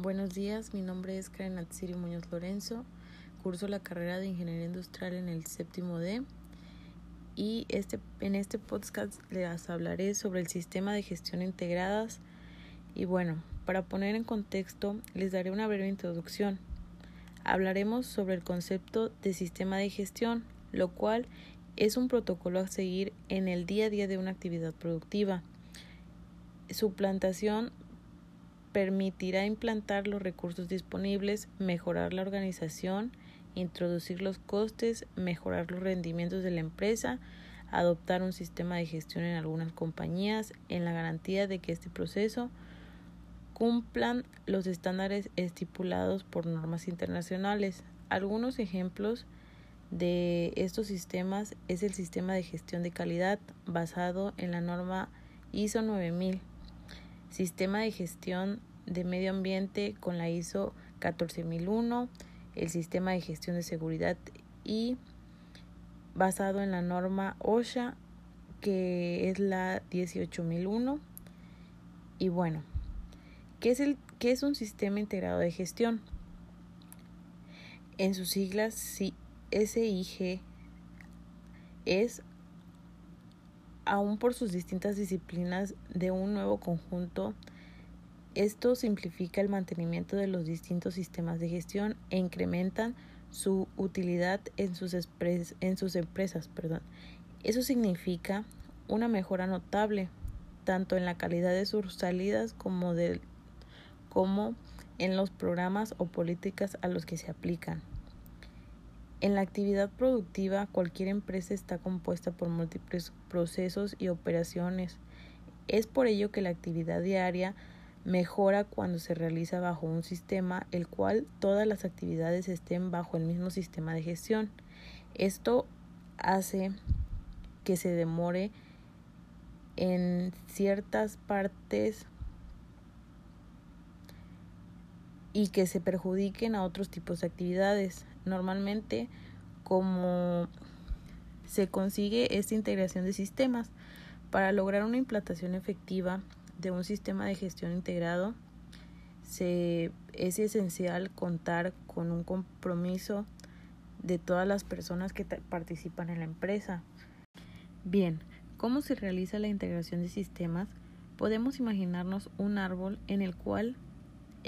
Buenos días, mi nombre es Karen Atsiri Muñoz Lorenzo, curso la carrera de Ingeniería Industrial en el séptimo D y este, en este podcast les hablaré sobre el sistema de gestión integradas y bueno, para poner en contexto les daré una breve introducción. Hablaremos sobre el concepto de sistema de gestión, lo cual es un protocolo a seguir en el día a día de una actividad productiva. Su plantación permitirá implantar los recursos disponibles, mejorar la organización, introducir los costes, mejorar los rendimientos de la empresa, adoptar un sistema de gestión en algunas compañías en la garantía de que este proceso cumplan los estándares estipulados por normas internacionales. Algunos ejemplos de estos sistemas es el sistema de gestión de calidad basado en la norma ISO 9000, sistema de gestión de medio ambiente con la ISO 14001, el sistema de gestión de seguridad y basado en la norma OSHA que es la 18001 y bueno, ¿qué es, el, qué es un sistema integrado de gestión? En sus siglas SIG es aún por sus distintas disciplinas de un nuevo conjunto esto simplifica el mantenimiento de los distintos sistemas de gestión e incrementan su utilidad en sus, en sus empresas. Eso significa una mejora notable tanto en la calidad de sus salidas como, de, como en los programas o políticas a los que se aplican. En la actividad productiva, cualquier empresa está compuesta por múltiples procesos y operaciones. Es por ello que la actividad diaria mejora cuando se realiza bajo un sistema el cual todas las actividades estén bajo el mismo sistema de gestión. Esto hace que se demore en ciertas partes y que se perjudiquen a otros tipos de actividades. Normalmente, como se consigue esta integración de sistemas para lograr una implantación efectiva de un sistema de gestión integrado, se, es esencial contar con un compromiso de todas las personas que participan en la empresa. Bien, ¿cómo se realiza la integración de sistemas? Podemos imaginarnos un árbol en el cual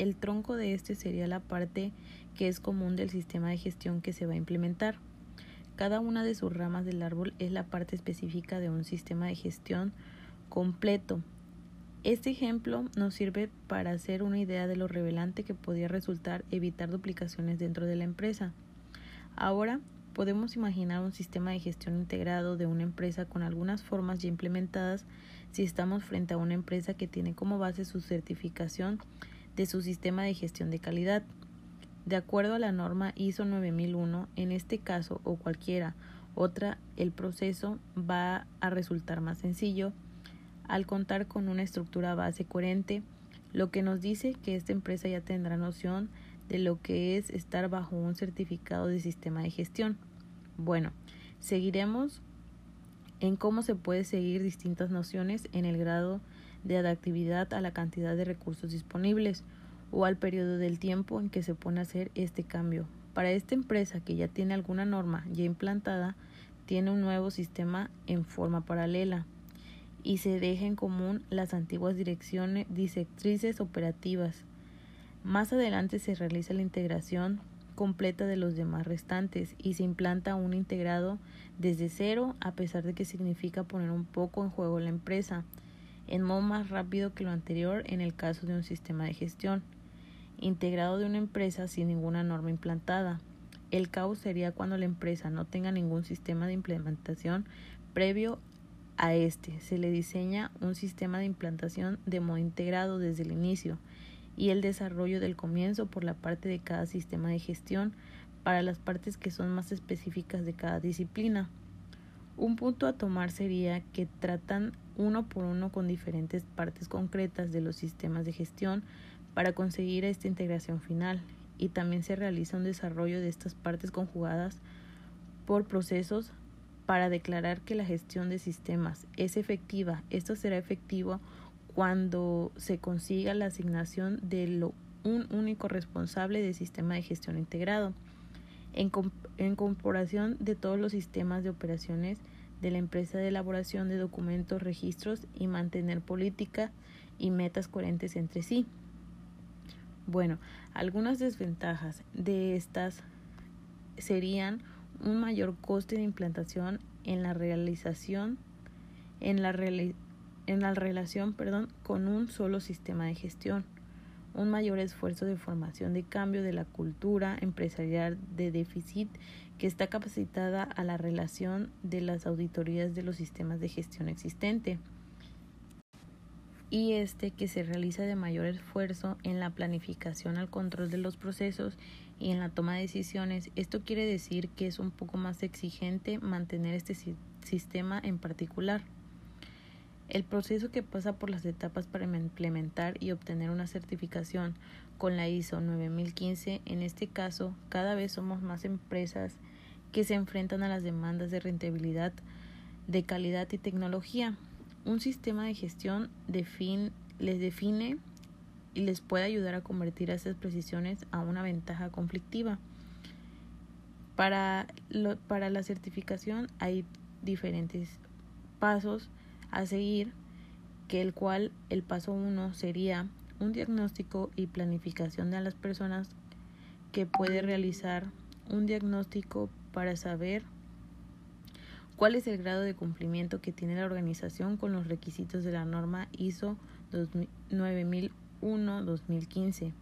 el tronco de este sería la parte que es común del sistema de gestión que se va a implementar. Cada una de sus ramas del árbol es la parte específica de un sistema de gestión completo este ejemplo nos sirve para hacer una idea de lo revelante que podría resultar evitar duplicaciones dentro de la empresa. Ahora podemos imaginar un sistema de gestión integrado de una empresa con algunas formas ya implementadas si estamos frente a una empresa que tiene como base su certificación de su sistema de gestión de calidad. De acuerdo a la norma ISO 9001, en este caso o cualquiera otra, el proceso va a resultar más sencillo al contar con una estructura base coherente, lo que nos dice que esta empresa ya tendrá noción de lo que es estar bajo un certificado de sistema de gestión. Bueno, seguiremos en cómo se puede seguir distintas nociones en el grado de adaptabilidad a la cantidad de recursos disponibles o al periodo del tiempo en que se pone a hacer este cambio. Para esta empresa que ya tiene alguna norma ya implantada, tiene un nuevo sistema en forma paralela y se deja en común las antiguas direcciones directrices operativas. Más adelante se realiza la integración completa de los demás restantes y se implanta un integrado desde cero a pesar de que significa poner un poco en juego la empresa en modo más rápido que lo anterior en el caso de un sistema de gestión integrado de una empresa sin ninguna norma implantada. El caos sería cuando la empresa no tenga ningún sistema de implementación previo a este se le diseña un sistema de implantación de modo integrado desde el inicio y el desarrollo del comienzo por la parte de cada sistema de gestión para las partes que son más específicas de cada disciplina. Un punto a tomar sería que tratan uno por uno con diferentes partes concretas de los sistemas de gestión para conseguir esta integración final y también se realiza un desarrollo de estas partes conjugadas por procesos para declarar que la gestión de sistemas es efectiva. Esto será efectivo cuando se consiga la asignación de lo un único responsable del sistema de gestión integrado, en, en comparación de todos los sistemas de operaciones de la empresa de elaboración de documentos, registros y mantener política y metas coherentes entre sí. Bueno, algunas desventajas de estas serían un mayor coste de implantación en la realización en la, en la relación perdón, con un solo sistema de gestión, un mayor esfuerzo de formación de cambio de la cultura empresarial de déficit que está capacitada a la relación de las auditorías de los sistemas de gestión existente y este que se realiza de mayor esfuerzo en la planificación al control de los procesos y en la toma de decisiones. Esto quiere decir que es un poco más exigente mantener este sistema en particular. El proceso que pasa por las etapas para implementar y obtener una certificación con la ISO 9015, en este caso, cada vez somos más empresas que se enfrentan a las demandas de rentabilidad, de calidad y tecnología. Un sistema de gestión les define y les puede ayudar a convertir esas precisiones a una ventaja conflictiva. Para, para la certificación hay diferentes pasos a seguir, que el cual el paso uno sería un diagnóstico y planificación de las personas que puede realizar un diagnóstico para saber cuál es el grado de cumplimiento que tiene la organización con los requisitos de la norma ISO 9001-2015.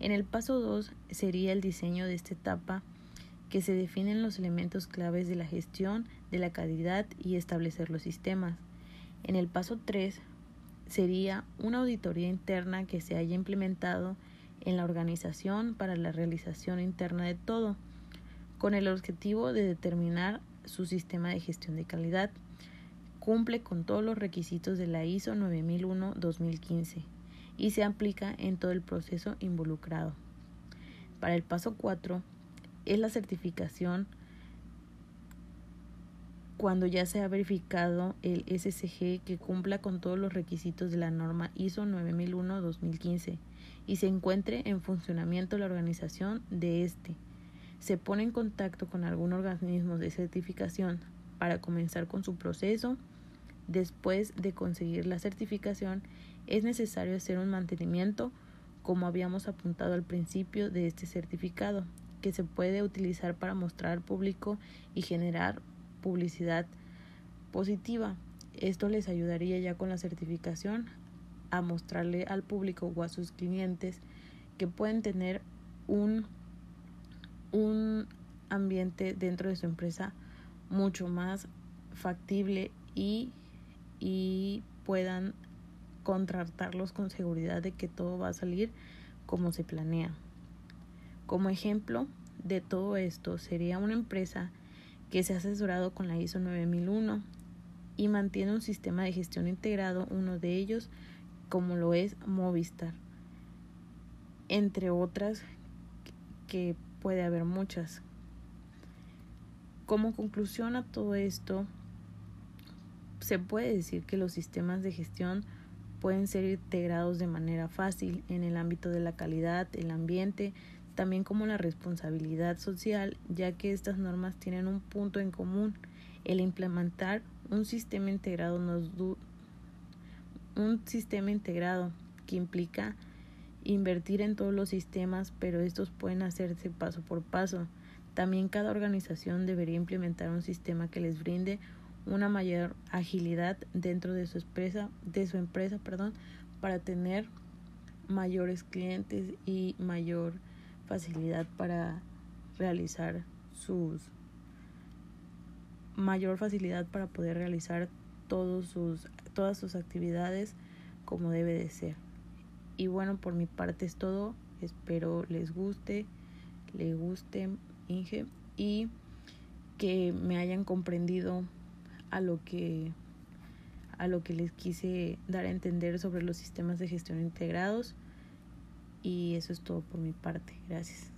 En el paso 2 sería el diseño de esta etapa que se definen los elementos claves de la gestión de la calidad y establecer los sistemas. En el paso 3 sería una auditoría interna que se haya implementado en la organización para la realización interna de todo, con el objetivo de determinar su sistema de gestión de calidad cumple con todos los requisitos de la ISO 9001-2015 y se aplica en todo el proceso involucrado. Para el paso 4 es la certificación cuando ya se ha verificado el SSG que cumpla con todos los requisitos de la norma ISO 9001-2015 y se encuentre en funcionamiento la organización de este se pone en contacto con algún organismo de certificación para comenzar con su proceso. Después de conseguir la certificación, es necesario hacer un mantenimiento, como habíamos apuntado al principio de este certificado, que se puede utilizar para mostrar al público y generar publicidad positiva. Esto les ayudaría ya con la certificación a mostrarle al público o a sus clientes que pueden tener un un ambiente dentro de su empresa mucho más factible y, y puedan contratarlos con seguridad de que todo va a salir como se planea. Como ejemplo de todo esto sería una empresa que se ha asesorado con la ISO 9001 y mantiene un sistema de gestión integrado, uno de ellos como lo es Movistar, entre otras que puede haber muchas. Como conclusión a todo esto, se puede decir que los sistemas de gestión pueden ser integrados de manera fácil en el ámbito de la calidad, el ambiente, también como la responsabilidad social, ya que estas normas tienen un punto en común, el implementar un sistema integrado un sistema integrado que implica invertir en todos los sistemas, pero estos pueden hacerse paso por paso. También cada organización debería implementar un sistema que les brinde una mayor agilidad dentro de su empresa, de su empresa, perdón, para tener mayores clientes y mayor facilidad para realizar sus mayor facilidad para poder realizar todos sus todas sus actividades como debe de ser. Y bueno, por mi parte es todo. Espero les guste, le guste Inge y que me hayan comprendido a lo que a lo que les quise dar a entender sobre los sistemas de gestión integrados y eso es todo por mi parte. Gracias.